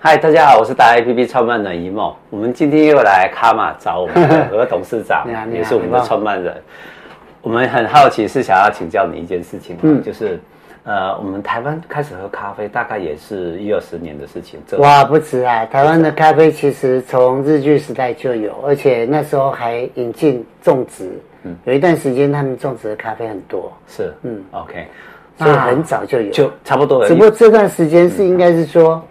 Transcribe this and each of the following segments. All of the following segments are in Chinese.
嗨，大家好，我是大 A P P 创办人一梦。我们今天又来卡玛找我们的何董事长，也是我们的创办人。我们很好奇，是想要请教你一件事情，嗯，就是呃，我们台湾开始喝咖啡，大概也是一二十年的事情。哇，不止啊！台湾的咖啡其实从日据时代就有，而且那时候还引进种植。嗯，有一段时间他们种植的咖啡很多。是，嗯，OK，所以很早就有，就差不多。只不过这段时间是应该是说。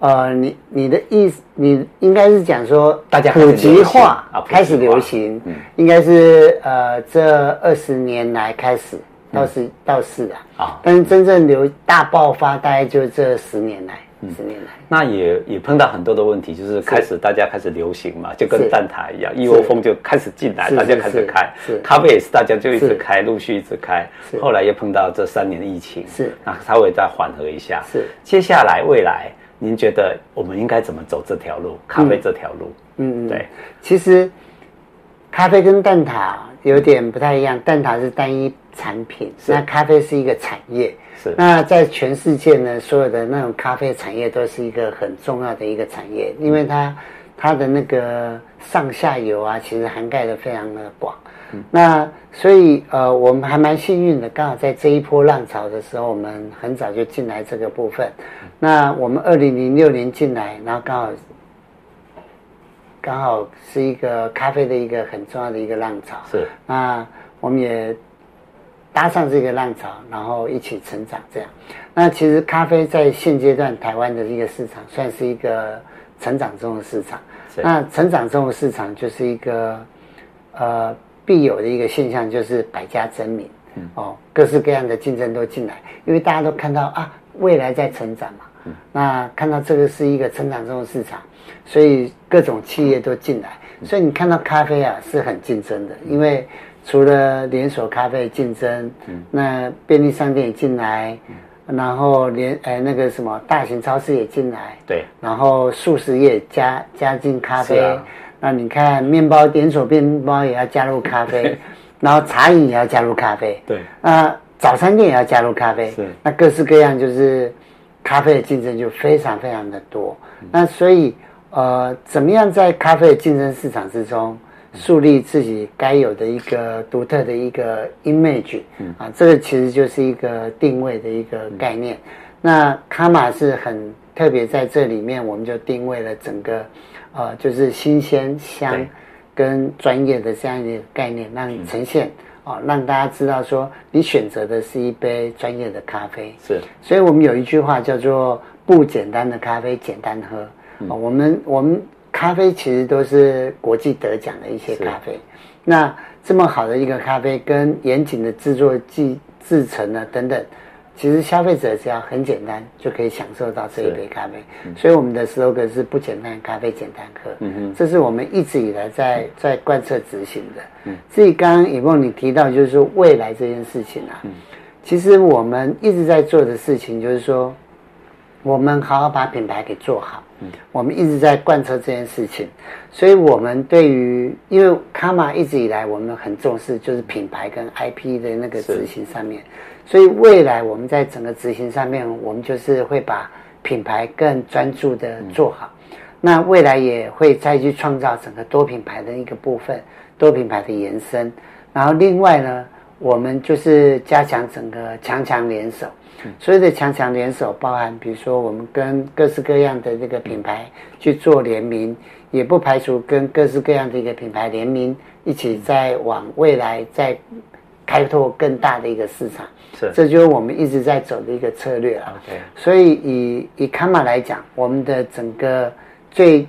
呃，你你的意思，你应该是讲说，大家普及化开始流行，嗯，应该是呃这二十年来开始，倒是倒是啊，啊，但是真正流大爆发大概就这十年来，十年来，那也也碰到很多的问题，就是开始大家开始流行嘛，就跟蛋挞一样，一窝蜂就开始进来，大家开始开，是。咖啡也是大家就一直开，陆续一直开，后来又碰到这三年的疫情，是。那稍微再缓和一下，是。接下来未来。您觉得我们应该怎么走这条路？咖啡这条路，嗯嗯，对。其实咖啡跟蛋挞有点不太一样，蛋挞是单一产品，那咖啡是一个产业。是。那在全世界呢，所有的那种咖啡产业都是一个很重要的一个产业，因为它它的那个上下游啊，其实涵盖的非常的广。那所以呃，我们还蛮幸运的，刚好在这一波浪潮的时候，我们很早就进来这个部分。那我们二零零六年进来，然后刚好刚好是一个咖啡的一个很重要的一个浪潮。是。那我们也搭上这个浪潮，然后一起成长。这样。那其实咖啡在现阶段台湾的一个市场，算是一个成长中的市场。那成长中的市场就是一个呃。必有的一个现象就是百家争鸣，嗯，哦，各式各样的竞争都进来，因为大家都看到啊，未来在成长嘛，嗯，那看到这个是一个成长中的市场，所以各种企业都进来，所以你看到咖啡啊是很竞争的，因为除了连锁咖啡竞争，嗯，那便利商店也进来，然后连哎那个什么大型超市也进来，对，然后素食业加加进咖啡。那你看，面包连锁面包也要加入咖啡，然后茶饮也要加入咖啡，对，那早餐店也要加入咖啡，是，那各式各样就是咖啡的竞争就非常非常的多。嗯、那所以，呃，怎么样在咖啡的竞争市场之中树立自己该有的一个独特的一个 image，嗯。啊，这个其实就是一个定位的一个概念。嗯、那卡玛是很特别，在这里面我们就定位了整个。呃，就是新鲜香跟专业的这样一个概念，让你呈现哦，让大家知道说你选择的是一杯专业的咖啡。是，所以我们有一句话叫做“不简单的咖啡，简单喝”。哦，我们我们咖啡其实都是国际得奖的一些咖啡。那这么好的一个咖啡，跟严谨的制作技制成啊等等。其实消费者只要很简单就可以享受到这一杯咖啡，嗯、所以我们的 slogan 是不简单咖啡简单喝。嗯哼，这是我们一直以来在在贯彻执行的。嗯，所以刚刚以梦你提到就是说未来这件事情啊，嗯，其实我们一直在做的事情就是说，我们好好把品牌给做好。嗯，我们一直在贯彻这件事情，所以我们对于因为卡玛一直以来我们很重视就是品牌跟 IP 的那个执行上面。所以未来我们在整个执行上面，我们就是会把品牌更专注的做好。那未来也会再去创造整个多品牌的一个部分，多品牌的延伸。然后另外呢，我们就是加强整个强强联手。所有的强强联手，包含比如说我们跟各式各样的这个品牌去做联名，也不排除跟各式各样的一个品牌联名，一起在往未来再。开拓更大的一个市场，是，这就是我们一直在走的一个策略啊。所以以以卡玛来讲，我们的整个最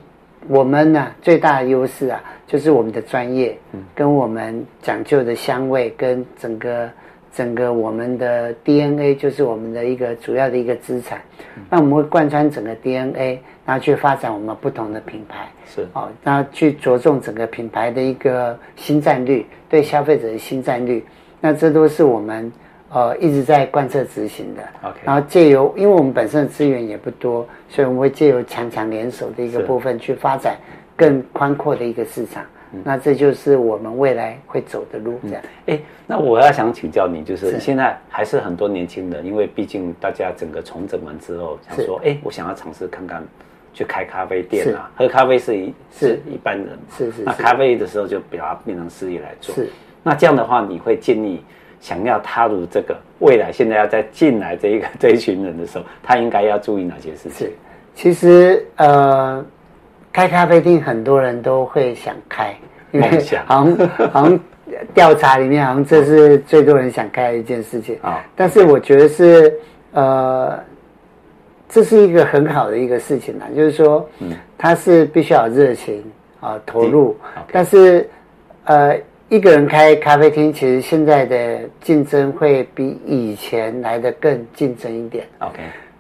我们呢、啊、最大的优势啊，就是我们的专业，嗯，跟我们讲究的香味，跟整个整个我们的 DNA，就是我们的一个主要的一个资产。嗯、那我们会贯穿整个 DNA，然后去发展我们不同的品牌，是哦，然后去着重整个品牌的一个新战略，对消费者的新战略。那这都是我们呃一直在贯彻执行的。OK，然后借由，因为我们本身的资源也不多，所以我们会借由强强联手的一个部分去发展更宽阔的一个市场。嗯、那这就是我们未来会走的路。这样。哎、嗯，那我要想请教你，就是现在还是很多年轻人，因为毕竟大家整个重整完之后，想说，哎，我想要尝试看看去开咖啡店啊，喝咖啡是一是一般人，是是。那咖啡的时候就把它变成事业来做。是。那这样的话，你会建议想要踏入这个未来，现在要再进来这一个 这一群人的时候，他应该要注意哪些事情？是。其实呃，开咖啡厅很多人都会想开，因为好像好像调查里面好像这是最多人想开的一件事情啊。但是我觉得是呃。这是一个很好的一个事情啊，就是说，嗯，他是必须要有热情啊，投入。但是，呃，一个人开咖啡厅，其实现在的竞争会比以前来的更竞争一点。OK，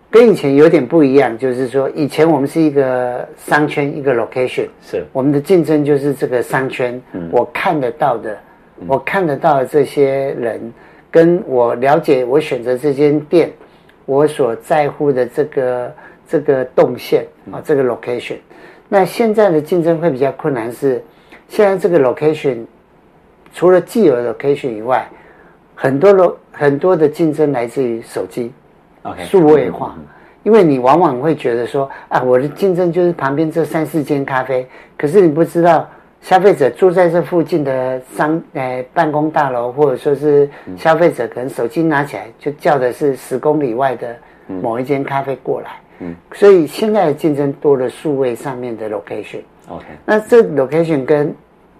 跟以前有点不一样，就是说，以前我们是一个商圈，一个 location，是。我们的竞争就是这个商圈，嗯，我看得到的，我看得到的这些人，跟我了解，我选择这间店。我所在乎的这个这个动线啊，这个 location，那现在的竞争会比较困难是，现在这个 location 除了既有的 location 以外，很多的很多的竞争来自于手机，OK，数位化，因为你往往会觉得说啊，我的竞争就是旁边这三四间咖啡，可是你不知道。消费者住在这附近的商呃办公大楼，或者说是消费者可能手机拿起来就叫的是十公里外的某一间咖啡过来，嗯，所以现在的竞争多了数位上面的 location，OK，那这 location 跟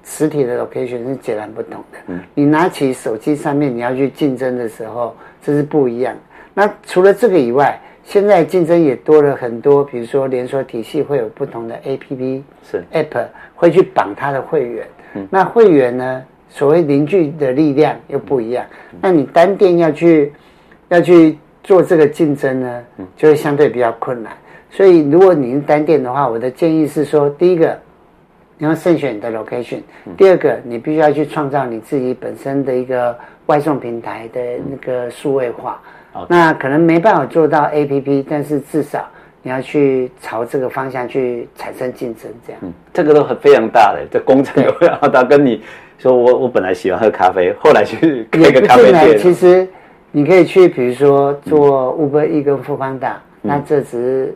实体的 location 是截然不同的，嗯，你拿起手机上面你要去竞争的时候，这是不一样。那除了这个以外，现在竞争也多了很多，比如说连锁体系会有不同的 APP 是。App 会去绑他的会员，嗯，那会员呢，所谓凝聚的力量又不一样。嗯，那你单店要去要去做这个竞争呢，就会相对比较困难。所以如果你是单店的话，我的建议是说，第一个你要慎选你的 location，第二个你必须要去创造你自己本身的一个外送平台的那个数位化。那可能没办法做到 APP，但是至少你要去朝这个方向去产生竞争，这样。嗯，这个都很非常大的，这工程有非常大。跟你说我，我我本来喜欢喝咖啡，后来去开个咖啡店。其实你可以去，比如说做 Uber E 跟 Foodpanda，那这只是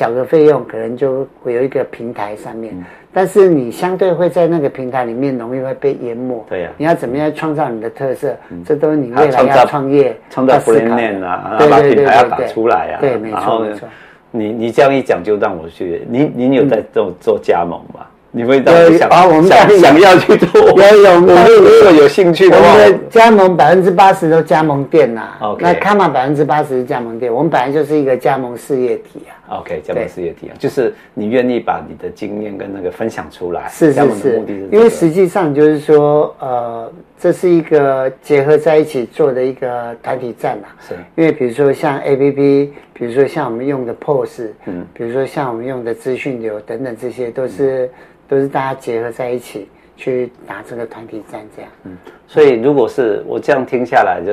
缴个费用，可能就会有一个平台上面。嗯但是你相对会在那个平台里面容易会被淹没。对呀。你要怎么样创造你的特色？这都是你未来要创业、创造 brand 啊，然后把品牌要打出来啊。对，没错没错。你你这样一讲，就让我去。您您有在做做加盟吗？你会让我想啊，我们想想要去做。有有，我们如果有兴趣的话，我们的加盟百分之八十都加盟店呐。OK。那 Kama 百分之八十是加盟店，我们本来就是一个加盟事业体啊。OK，加盟事业体啊，就是你愿意把你的经验跟那个分享出来。是是是，因为实际上就是说，呃，这是一个结合在一起做的一个团体战啊。是。因为比如说像 APP，比如说像我们用的 POS，嗯，比如说像我们用的资讯流等等，这些都是都是大家结合在一起去打这个团体战这样。嗯，所以如果是我这样听下来，就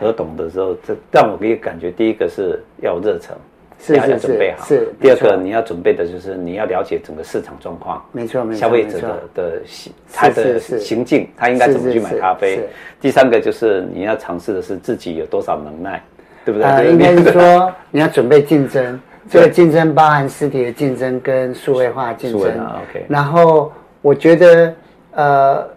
何懂的时候，这让我可以感觉，第一个是要热忱。是要准备好。是第二个，你要准备的就是你要了解整个市场状况。没错，没错。消费者的的行他的行径，他应该怎么去买咖啡？第三个就是你要尝试的是自己有多少能耐，对不对？应该是说你要准备竞争，这个竞争包含实体的竞争跟数位化竞争。OK。然后我觉得呃，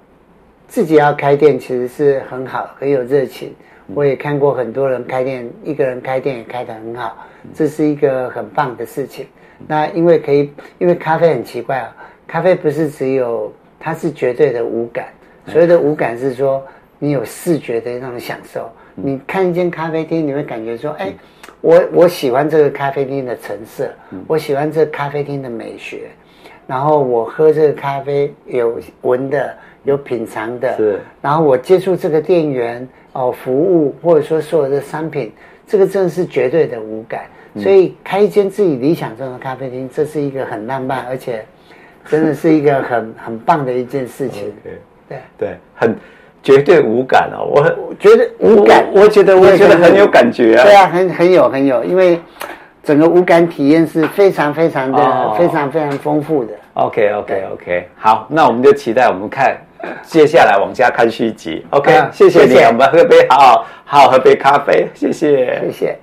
自己要开店其实是很好，很有热情。我也看过很多人开店，一个人开店也开得很好。这是一个很棒的事情。那因为可以，因为咖啡很奇怪啊，咖啡不是只有，它是绝对的无感。所谓的无感是说，你有视觉的那种享受。你看一间咖啡厅，你会感觉说，哎，我我喜欢这个咖啡厅的陈设，我喜欢这个咖啡厅的美学。然后我喝这个咖啡有闻的，有品尝的。是。然后我接触这个店员哦，服务或者说所有的商品。这个真的是绝对的无感，所以开一间自己理想中的咖啡厅，这是一个很浪漫，而且真的是一个很很棒的一件事情。对对，很绝对无感哦，我我觉得无感，我觉得我觉得很有感觉啊。对啊，很很有很有，因为整个无感体验是非常非常的非常非常丰富的。OK OK OK，好，那我们就期待我们看。接下来往下看续集，OK，谢谢你，我们喝杯好好好好喝杯咖啡，谢谢，谢谢。